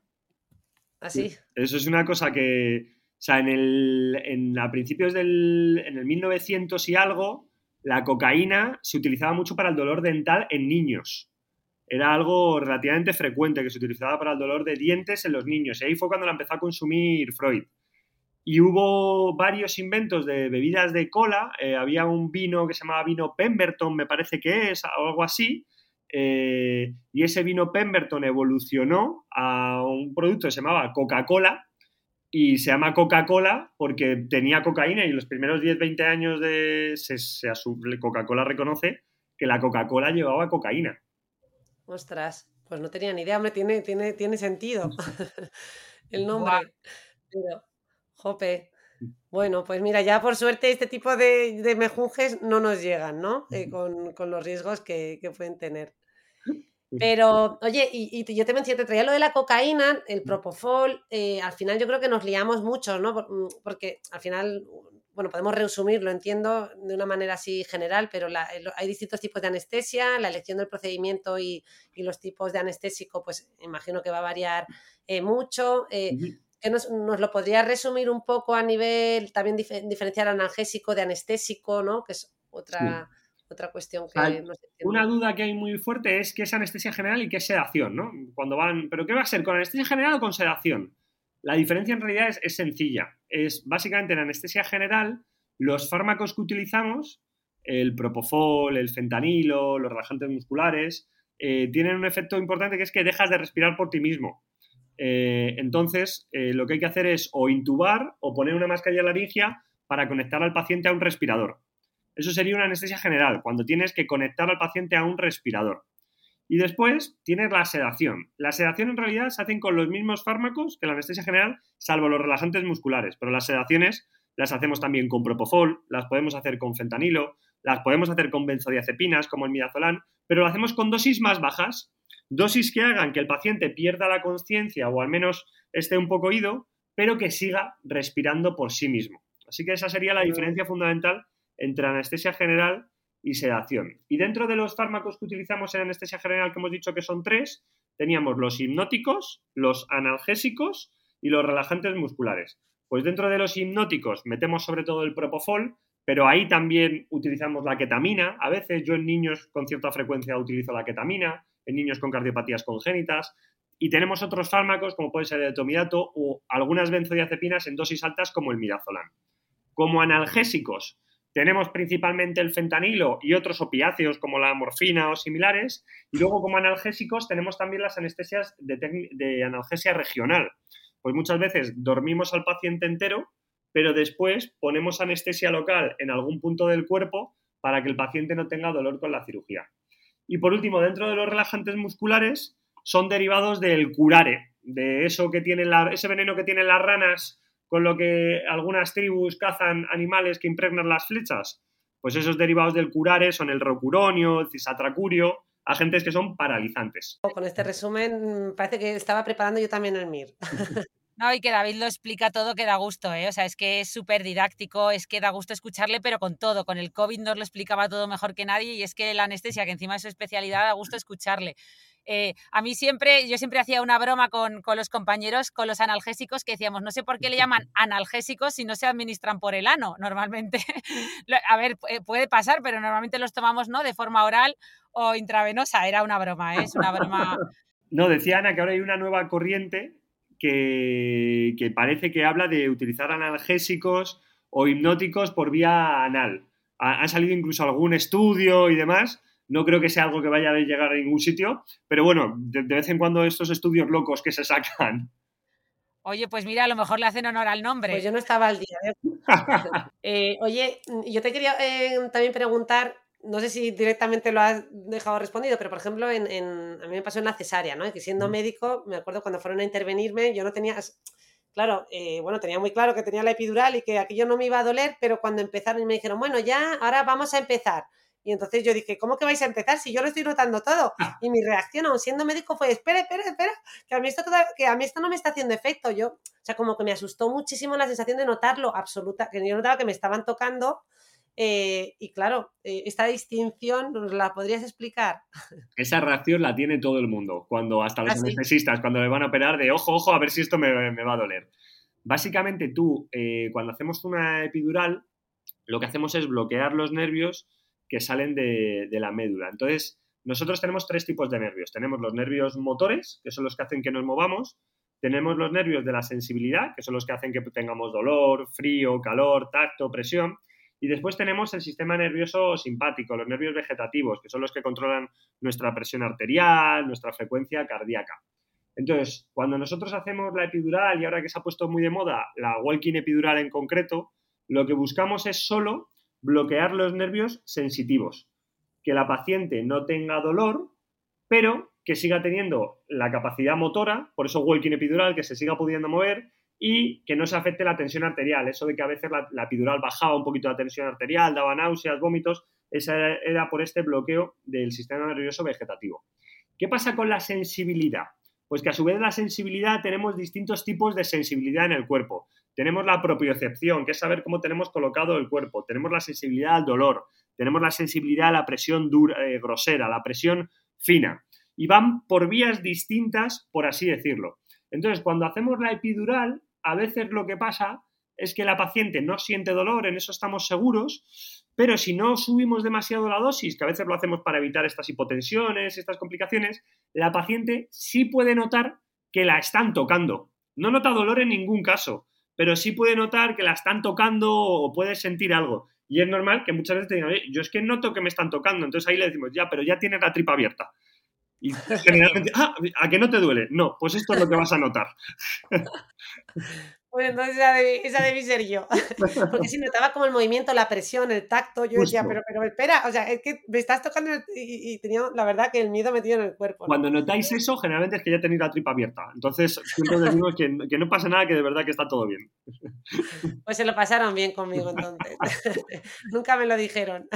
Speaker 2: Así.
Speaker 3: Eso es una cosa que, o sea, en el, en, a principios del en el 1900 y algo, la cocaína se utilizaba mucho para el dolor dental en niños. Era algo relativamente frecuente que se utilizaba para el dolor de dientes en los niños. Y ahí fue cuando la empezó a consumir Freud. Y hubo varios inventos de bebidas de cola. Eh, había un vino que se llamaba vino Pemberton, me parece que es, o algo así. Eh, y ese vino Pemberton evolucionó a un producto que se llamaba Coca-Cola. Y se llama Coca-Cola porque tenía cocaína y los primeros 10-20 años de se, se Coca-Cola reconoce que la Coca-Cola llevaba cocaína.
Speaker 2: Ostras, pues no tenía ni idea, hombre, tiene, tiene, tiene sentido <laughs> el nombre. Pero, jope. Bueno, pues mira, ya por suerte este tipo de, de mejunjes no nos llegan, ¿no? Eh, con, con los riesgos que, que pueden tener. Pero, oye, y, y yo te mencioné, te traía lo de la cocaína, el propofol, eh, al final yo creo que nos liamos mucho, ¿no? Mm, Porque al final, bueno, podemos resumirlo, entiendo, de una manera así general, pero la- el- hay distintos tipos de anestesia, la elección del procedimiento y, y los tipos de anestésico, pues imagino que va a variar eh, mucho. eh, nos, nos lo podría resumir un poco a nivel, también dife- diferenciar analgésico de anestésico, ¿no? Que es otra, otra cuestión que no entiende.
Speaker 3: Una duda que hay muy fuerte es qué es anestesia general y qué es sedación, ¿no? Cuando van, ¿pero qué va a ser? ¿Con anestesia general o con sedación? La diferencia en realidad es, sencilla. Es básicamente en anestesia general, los fármacos que utilizamos, el propofol, el fentanilo, los relajantes musculares, eh, tienen un efecto importante que es que dejas de respirar por ti mismo. Eh, entonces, eh, lo que hay que hacer es o intubar o poner una mascarilla laringia para conectar al paciente a un respirador. Eso sería una anestesia general, cuando tienes que conectar al paciente a un respirador. Y después tienes la sedación. La sedación en realidad se hacen con los mismos fármacos que la anestesia general, salvo los relajantes musculares. Pero las sedaciones las hacemos también con propofol, las podemos hacer con fentanilo, las podemos hacer con benzodiazepinas, como el midazolam, pero lo hacemos con dosis más bajas. Dosis que hagan que el paciente pierda la conciencia o al menos esté un poco oído, pero que siga respirando por sí mismo. Así que esa sería la diferencia fundamental entre anestesia general y sedación. Y dentro de los fármacos que utilizamos en anestesia general, que hemos dicho que son tres, teníamos los hipnóticos, los analgésicos y los relajantes musculares. Pues dentro de los hipnóticos metemos sobre todo el propofol, pero ahí también utilizamos la ketamina. A veces yo en niños con cierta frecuencia utilizo la ketamina, en niños con cardiopatías congénitas. Y tenemos otros fármacos como puede ser el etomidato o algunas benzodiazepinas en dosis altas como el midazolam. Como analgésicos tenemos principalmente el fentanilo y otros opiáceos como la morfina o similares. Y luego como analgésicos tenemos también las anestesias de, analgesia regional. Pues muchas veces dormimos al paciente entero, pero después ponemos anestesia local en algún punto del cuerpo para que el paciente no tenga dolor con la cirugía. Y por último, dentro de los relajantes musculares, son derivados del curare, de eso que tienen ese veneno que tienen las ranas con lo que algunas tribus cazan animales que impregnan las flechas. Pues esos derivados del curare son el rocuronio, el cisatracurio, agentes que son paralizantes.
Speaker 2: Con este resumen mm, parece que estaba preparando yo también el MIR. <laughs>
Speaker 1: No, y que David lo explica todo que da gusto, ¿eh? O sea, es que es súper didáctico, es que da gusto escucharle, pero con todo. Con el COVID nos lo explicaba todo mejor que nadie y es que la anestesia, que encima es su especialidad, da gusto escucharle. Eh, a mí siempre, yo siempre hacía una broma con, con, los compañeros, con los analgésicos, que decíamos, no sé por qué le llaman <laughs> analgésicos si no se administran por el ano, normalmente. <laughs> a ver, puede pasar, pero normalmente los tomamos, ¿no? De forma oral o intravenosa. Era una broma, ¿eh? es una broma. <laughs>
Speaker 3: No, decía Ana que ahora hay una nueva corriente que, parece que habla de utilizar analgésicos o hipnóticos por vía anal. Ha, salido incluso algún estudio y demás. No creo que sea algo que vaya a llegar a ningún sitio, pero bueno, de, vez en cuando estos estudios locos que se sacan.
Speaker 1: Oye, pues mira, a lo mejor le hacen honor al nombre.
Speaker 2: Pues yo no estaba al día. ¿eh? <laughs> Eh, oye, yo te quería eh, también preguntar no sé si directamente lo has dejado respondido, pero por ejemplo, en, a mí me pasó en la cesárea, ¿no? Que siendo médico, me acuerdo cuando fueron a intervenirme, yo no tenía, claro, eh, bueno, tenía muy claro que tenía la epidural y que aquello no me iba a doler, pero cuando empezaron y me dijeron, bueno, ya, ahora vamos a empezar. Y entonces yo dije, ¿cómo que vais a empezar si yo lo estoy notando todo? Y mi reacción, aún siendo médico, fue, espera, espera, espera, que a mí esto, que a mí esto no me está haciendo efecto. Yo, o sea, como que me asustó muchísimo la sensación de notarlo absoluta, que yo notaba que me estaban tocando eh, y claro, eh, esta distinción, la podrías explicar? <laughs>
Speaker 3: Esa reacción la tiene todo el mundo, cuando hasta los ¿Ah, anestesistas, cuando le van a operar de ojo, ojo, a ver si esto me, va a doler. Básicamente tú, eh, cuando hacemos una epidural, lo que hacemos es bloquear los nervios que salen de, de la médula. Entonces, nosotros tenemos tres tipos de nervios. Tenemos los nervios motores, que son los que hacen que nos movamos. Tenemos los nervios de la sensibilidad, que son los que hacen que tengamos dolor, frío, calor, tacto, presión. Y después tenemos el sistema nervioso simpático, los nervios vegetativos, que son los que controlan nuestra presión arterial, nuestra frecuencia cardíaca. Entonces, cuando nosotros hacemos la epidural y ahora que se ha puesto muy de moda la walking epidural en concreto, lo que buscamos es solo bloquear los nervios sensitivos, que la paciente no tenga dolor, pero que siga teniendo la capacidad motora, por eso walking epidural, que se siga pudiendo mover y que no se afecte la tensión arterial. Eso de que a veces la, epidural bajaba un poquito la tensión arterial, daba náuseas, vómitos, esa era, por este bloqueo del sistema nervioso vegetativo. ¿Qué pasa con la sensibilidad? Pues que a su vez la sensibilidad tenemos distintos tipos de sensibilidad en el cuerpo. Tenemos la propiocepción, que es saber cómo tenemos colocado el cuerpo. Tenemos la sensibilidad al dolor. Tenemos la sensibilidad a la presión dura, eh, grosera, la presión fina. Y van por vías distintas, por así decirlo. Entonces, cuando hacemos la epidural, a veces lo que pasa es que la paciente no siente dolor, en eso estamos seguros, pero si no subimos demasiado la dosis, que a veces lo hacemos para evitar estas hipotensiones, estas complicaciones, la paciente sí puede notar que la están tocando. No nota dolor en ningún caso, pero sí puede notar que la están tocando o puede sentir algo. Y es normal que muchas veces te digan, yo es que noto que me están tocando. Entonces ahí le decimos, ya, pero ya tienes la tripa abierta. Y generalmente, ah, ¿a que no te duele? No, pues esto es lo que vas a notar.
Speaker 2: Bueno, entonces esa, debí, ser yo. <laughs> Porque si notaba como el movimiento, la presión, el tacto, yo decía, pero, pero espera, o sea, es que me estás tocando y, tenía la verdad que el miedo metido en el cuerpo.
Speaker 3: Cuando notáis eso, generalmente es que ya tenéis la tripa abierta. Entonces, siempre decimos que, que no pasa nada, que de verdad que está todo bien.
Speaker 2: Pues se lo pasaron bien conmigo entonces. <laughs> <laughs> Nunca me lo dijeron.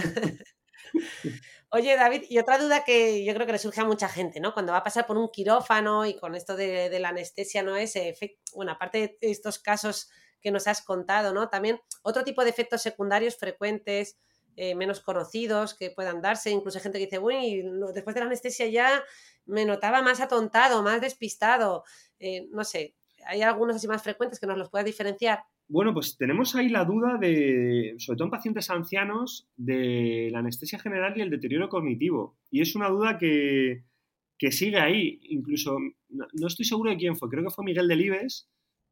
Speaker 2: Oye, David, y otra duda que yo creo que le surge a mucha gente, ¿no? Cuando va a pasar por un quirófano y con esto de, la anestesia, ¿no? Ese efecto, bueno, aparte de estos casos que nos has contado, ¿no? También otro tipo de efectos secundarios frecuentes, eh, menos conocidos que puedan darse, incluso gente que dice, uy, después de la anestesia ya me notaba más atontado, más despistado, eh, no sé, ¿hay algunos así más frecuentes que nos los pueda diferenciar?
Speaker 3: Bueno, pues tenemos ahí la duda de, sobre todo en pacientes ancianos, de la anestesia general y el deterioro cognitivo. Y es una duda que, sigue ahí. Incluso, no, estoy seguro de quién fue, creo que fue Miguel Delibes,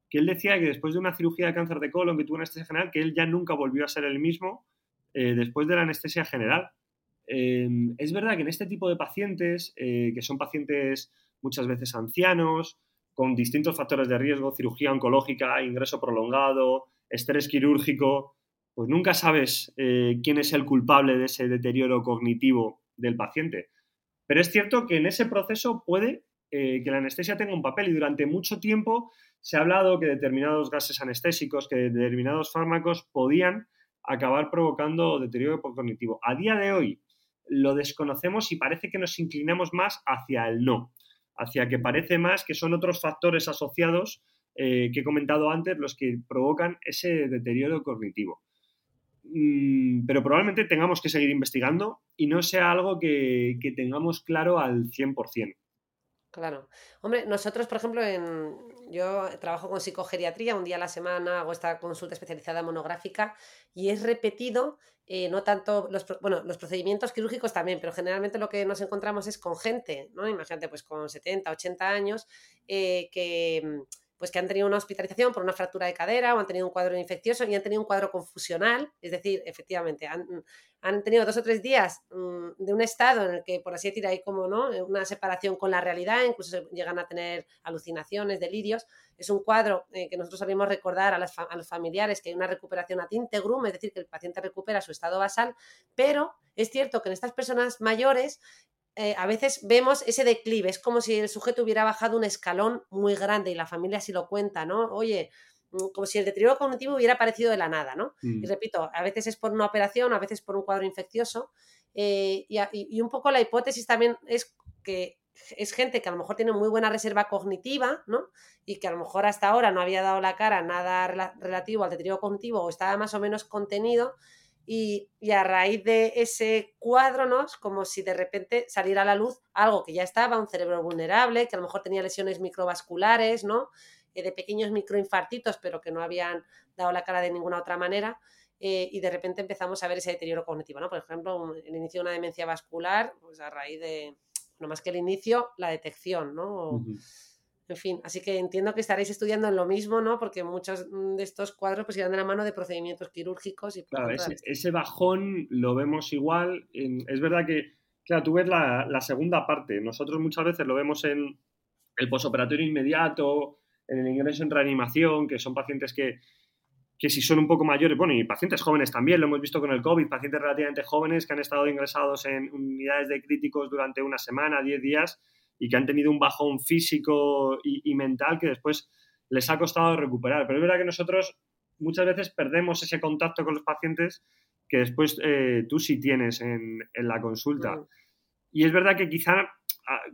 Speaker 3: que él decía que después de una cirugía de cáncer de colon que tuvo anestesia general, que él ya nunca volvió a ser el mismo eh, después de la anestesia general. Em, es verdad que en este tipo de pacientes, eh, que son pacientes muchas veces ancianos, con distintos factores de riesgo, cirugía oncológica, ingreso prolongado, estrés quirúrgico, pues nunca sabes eh, quién es el culpable de ese deterioro cognitivo del paciente. Pero es cierto que en ese proceso puede eh, que la anestesia tenga un papel y durante mucho tiempo se ha hablado que determinados gases anestésicos, que determinados fármacos podían acabar provocando deterioro cognitivo. A día de hoy lo desconocemos y parece que nos inclinamos más hacia el no hacia que parece más que son otros factores asociados que he comentado antes los que provocan ese deterioro cognitivo. Mm, pero probablemente tengamos que seguir investigando y no sea algo que, que tengamos claro al 100%.
Speaker 2: Claro. Hombre, nosotros, por ejemplo, en, yo trabajo con psicogeriatría, un día a la semana hago esta consulta especializada monográfica y es repetido, eh, no tanto los, bueno, los procedimientos quirúrgicos también, pero generalmente lo que nos encontramos es con gente, ¿no? Imagínate, pues con 70, 80 años, eh, que pues que han tenido una hospitalización por una fractura de cadera o han tenido un cuadro infeccioso y han tenido un cuadro confusional, es decir, efectivamente, han, tenido dos o tres días mm, de un estado en el que, por así decir, hay como ¿no? una separación con la realidad, incluso llegan a tener alucinaciones, delirios. Es un cuadro eh, que nosotros sabemos recordar a, a, los familiares que hay una recuperación ad integrum, es decir, que el paciente recupera su estado basal, pero es cierto que en estas personas mayores eh, a veces vemos ese declive, es como si el sujeto hubiera bajado un escalón muy grande y la familia así lo cuenta, ¿no? Oye, mm, como si el deterioro cognitivo hubiera aparecido de la nada, ¿no? Y mm. repito, a veces es por una operación, a veces por un cuadro infeccioso, eh, y, un poco la hipótesis también es que es gente que a lo mejor tiene muy buena reserva cognitiva, ¿no? Y que a lo mejor hasta ahora no había dado la cara nada relativo al deterioro cognitivo o estaba más o menos contenido, y, a raíz de ese cuadro, ¿no? Es como si de repente saliera a la luz algo que ya estaba, un cerebro vulnerable, que a lo mejor tenía lesiones microvasculares, ¿no? Eh, de pequeños microinfartitos, pero que no habían dado la cara de ninguna otra manera. Eh, y de repente empezamos a ver ese deterioro cognitivo, ¿no? Por ejemplo, el inicio de una demencia vascular, pues a raíz de, no más que el inicio, la detección, ¿no? En fin, así que entiendo que estaréis estudiando en lo mismo, ¿no? Porque muchos mm, de estos cuadros pues irán de la mano de procedimientos quirúrgicos y
Speaker 3: Claro, ese, bajón lo vemos igual. es verdad que, claro, tú ves la, segunda parte. Nosotros muchas veces lo vemos en el posoperatorio inmediato, en el ingreso en reanimación, que son pacientes que, que si son un poco mayores, bueno, y pacientes jóvenes también, lo hemos visto con el COVID, pacientes relativamente jóvenes que han estado ingresados en unidades de críticos durante una semana, 10 días, y que han tenido un bajón físico y, mental que después les ha costado recuperar. Pero es verdad que nosotros muchas veces perdemos ese contacto con los pacientes que después eh, tú sí tienes en, la consulta. Y es verdad que quizá,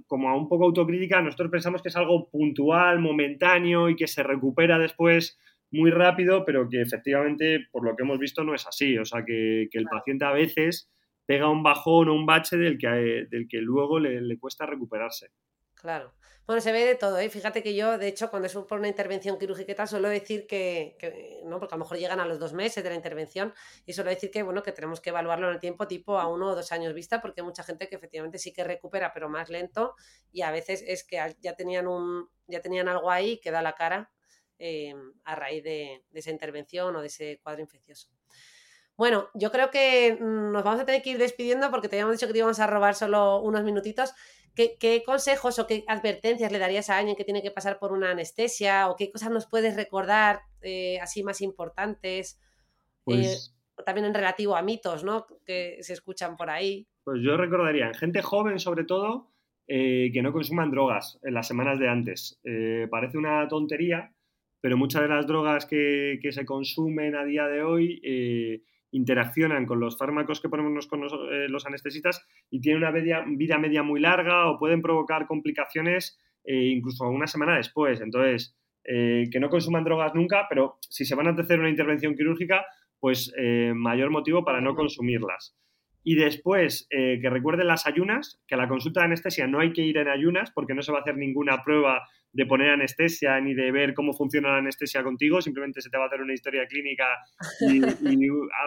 Speaker 3: como a un poco autocrítica, nosotros pensamos que es algo puntual, momentáneo y que se recupera después muy rápido, pero que efectivamente, por lo que hemos visto, no es así. O sea, que, que el paciente a veces pega un bajón o un bache del que, eh, del que luego le, cuesta recuperarse.
Speaker 2: Claro. Bueno, se ve de todo, ¿eh? Fíjate que yo, de hecho, cuando es por una intervención quirúrgica suelo decir que, no, porque a lo mejor llegan a los dos meses de la intervención, y suelo decir que, bueno, que tenemos que evaluarlo en el tiempo, tipo a uno o dos años vista, porque hay mucha gente que efectivamente sí que recupera, pero más lento, y a veces es que ya tenían un, ya tenían algo ahí que da la cara eh, a raíz de esa intervención o de ese cuadro infeccioso. Bueno, yo creo que mm, nos vamos a tener que ir despidiendo porque te habíamos dicho que te íbamos a robar solo unos minutitos. ¿Qué, consejos o qué advertencias le darías a alguien que tiene que pasar por una anestesia o qué cosas nos puedes recordar eh, así más importantes? Eh, pues también en relativo a mitos, ¿no? Que se escuchan por ahí.
Speaker 3: Pues yo recordaría, en gente joven sobre todo, eh, que no consuman drogas en las semanas de antes. parece una tontería, pero muchas de las drogas que, que se consumen a día de hoy interaccionan con los fármacos que ponemos con eh, los, anestesistas y tienen una vida media muy larga o pueden provocar complicaciones eh, incluso una semana después. Entonces, eh, que no consuman drogas nunca, pero si se van a hacer una intervención quirúrgica, pues mayor motivo para no consumirlas. Y después, que recuerden las ayunas, que a la consulta de anestesia no hay que ir en ayunas porque no se va a hacer ninguna prueba de poner anestesia ni de ver cómo funciona la anestesia contigo, simplemente se te va a hacer una historia clínica y,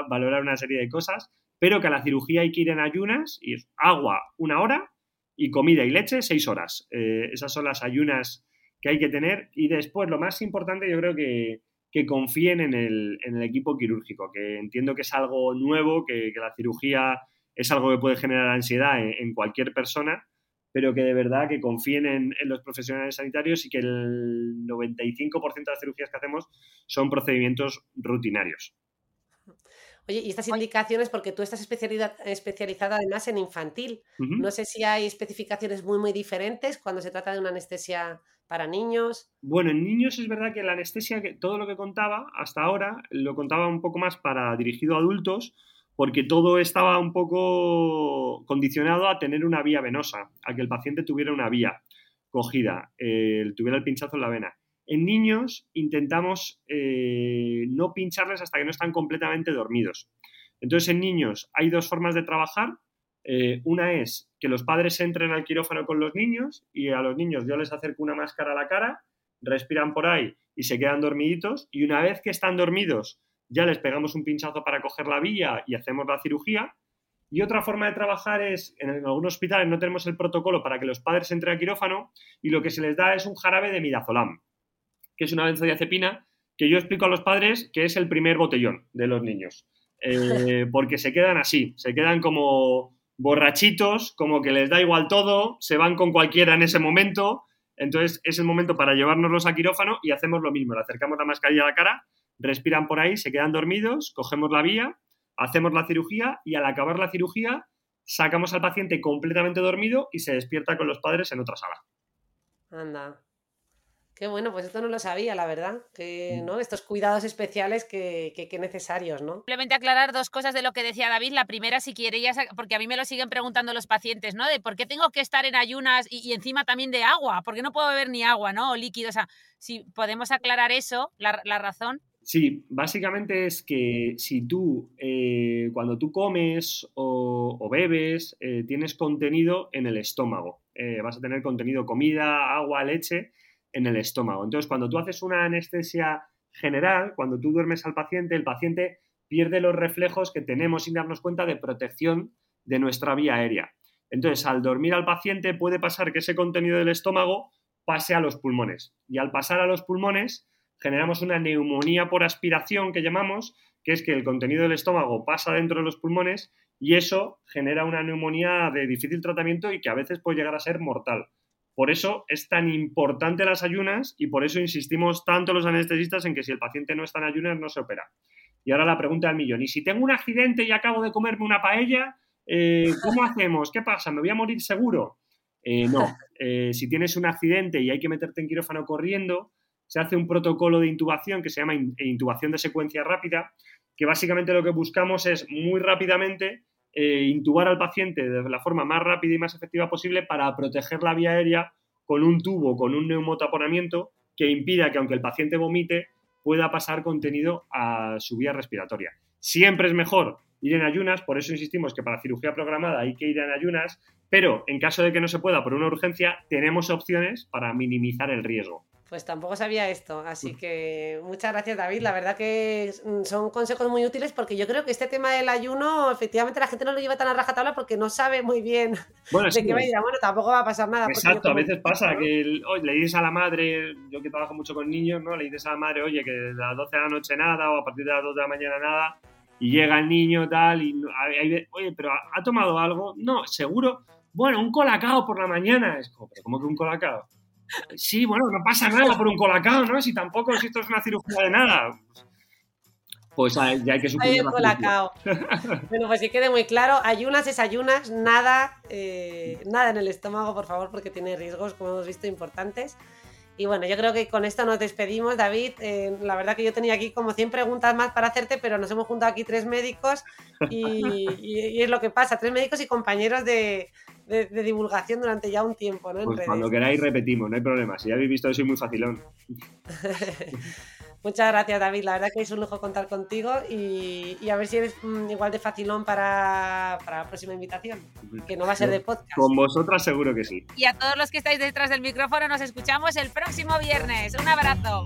Speaker 3: valorar una serie de cosas, pero que a la cirugía hay que ir en ayunas y agua una hora y comida y leche seis horas. Eh, esas son las ayunas que hay que tener y después lo más importante yo creo que, que confíen en el, en el, equipo quirúrgico, que entiendo que es algo nuevo, que, la cirugía es algo que puede generar ansiedad en cualquier persona pero que de verdad que confíen en, los profesionales sanitarios y que el 95% de las cirugías que hacemos son procedimientos rutinarios.
Speaker 2: Oye, y estas indicaciones, porque tú estás especializada además en infantil, no sé si hay especificaciones muy, muy diferentes cuando se trata de una anestesia para niños.
Speaker 3: Bueno, en niños es verdad que la anestesia, todo lo que contaba hasta ahora, lo contaba un poco más para dirigido a adultos, porque todo estaba un poco condicionado a tener una vía venosa, a que el paciente tuviera una vía cogida, tuviera el pinchazo en la vena. en niños intentamos eh, no pincharles hasta que no están completamente dormidos. Entonces, en niños hay dos formas de trabajar. Eh, una es que los padres entren al quirófano con los niños y a los niños yo les acerco una máscara a la cara, respiran por ahí y se quedan dormiditos. Y una vez que están dormidos, ya les pegamos un pinchazo para coger la vía y hacemos la cirugía. Y otra forma de trabajar es, en algunos hospitales no tenemos el protocolo para que los padres entren al quirófano y lo que se les da es un jarabe de midazolam, que es una benzodiazepina que yo explico a los padres que es el primer botellón de los niños. Eh, <laughs> porque se quedan así, se quedan como borrachitos, como que les da igual todo, se van con cualquiera en ese momento. Entonces es el momento para llevárnoslos a quirófano y hacemos lo mismo. Le acercamos la mascarilla a la cara, respiran por ahí, se quedan dormidos, cogemos la vía hacemos la cirugía y al acabar la cirugía sacamos al paciente completamente dormido y se despierta con los padres en otra sala.
Speaker 2: Anda. Qué bueno, pues esto no lo sabía, la verdad. Que,
Speaker 3: Mm.
Speaker 2: ¿no? Estos cuidados especiales que, que- que necesarios, ¿no?
Speaker 1: Simplemente aclarar dos cosas de lo que decía David. La primera, si querías, porque a mí me lo siguen preguntando los pacientes, ¿no? De por qué tengo que estar en ayunas y, y encima también de agua, porque no puedo beber ni agua, ¿no? O líquido. O sea, si podemos aclarar eso, la, la razón.
Speaker 3: Sí, básicamente es que si tú, eh, cuando tú comes o, o bebes, eh, tienes contenido en el estómago. Eh, vas a tener contenido comida, agua, leche en el estómago. Entonces, cuando tú haces una anestesia general, cuando tú duermes al paciente, el paciente pierde los reflejos que tenemos sin darnos cuenta de protección de nuestra vía aérea. Entonces, al dormir al paciente puede pasar que ese contenido del estómago pase a los pulmones. Y al pasar a los pulmones, generamos una neumonía por aspiración que llamamos, que es que el contenido del estómago pasa dentro de los pulmones y eso genera una neumonía de difícil tratamiento y que a veces puede llegar a ser mortal. Por eso es tan importante las ayunas y por eso insistimos tanto los anestesistas en que si el paciente no está en ayunas no se opera. Y ahora la pregunta del millón, ¿y si tengo un accidente y acabo de comerme una paella, eh, ¿cómo hacemos? ¿Qué pasa? ¿Me voy a morir seguro? Eh, no, Eh, si tienes un accidente y hay que meterte en quirófano corriendo, se hace un protocolo de intubación que se llama in- intubación de secuencia rápida, que básicamente lo que buscamos es muy rápidamente eh, intubar al paciente de la forma más rápida y más efectiva posible para proteger la vía aérea con un tubo, con un neumotaponamiento que impida que aunque el paciente vomite, pueda pasar contenido a su vía respiratoria. Siempre es mejor ir en ayunas, por eso insistimos que para cirugía programada hay que ir en ayunas, pero en caso de que no se pueda por una urgencia, tenemos opciones para minimizar el riesgo.
Speaker 2: Pues tampoco sabía esto, así que muchas gracias David, la verdad que mm, son consejos muy útiles porque yo creo que este tema del ayuno, efectivamente la gente no lo lleva tan a rajatabla porque no sabe muy bien
Speaker 3: Bueno,
Speaker 2: de
Speaker 3: sí,
Speaker 2: qué va a ir, bueno, tampoco va a pasar nada.
Speaker 3: Exacto, a veces pasa que el- oye, le dices a la madre, yo que trabajo mucho con niños, ¿no? Le dices a la madre, oye, que de las 12 de la noche nada o a partir de las 2 de la mañana nada, y llega el niño tal, y oye, pero ¿ha, ha tomado algo? No, seguro. Bueno, un colacao por la mañana. Es como, ¿pero cómo que un colacao? Sí, bueno, no pasa nada por un colacao, ¿no? Si tampoco, si esto es una cirugía de nada. Pues ah, ya hay que suponer
Speaker 2: el colacao. bueno, pues que quede muy claro, ayunas es ayunas, nada, eh, nada en el estómago, por favor, porque tiene riesgos, como hemos visto, importantes. Y bueno, yo creo que con esto nos despedimos, David. Eh, la verdad que yo tenía aquí como 100 preguntas más para hacerte, pero nos hemos juntado aquí tres médicos y, y- y es lo que pasa, tres médicos y compañeros de, de- de divulgación durante ya un tiempo, ¿no? En
Speaker 3: Pues
Speaker 2: redes.
Speaker 3: cuando queráis repetimos, no hay problema. Si ya habéis visto, soy muy facilón. <laughs>
Speaker 2: Muchas gracias, David. La verdad que es un lujo contar contigo y, y a ver si eres mm, igual de facilón para, para la próxima invitación, que no va a ser de podcast.
Speaker 3: Con vosotras seguro que sí.
Speaker 1: Y a todos los que estáis detrás del micrófono, nos escuchamos el próximo viernes. Un abrazo.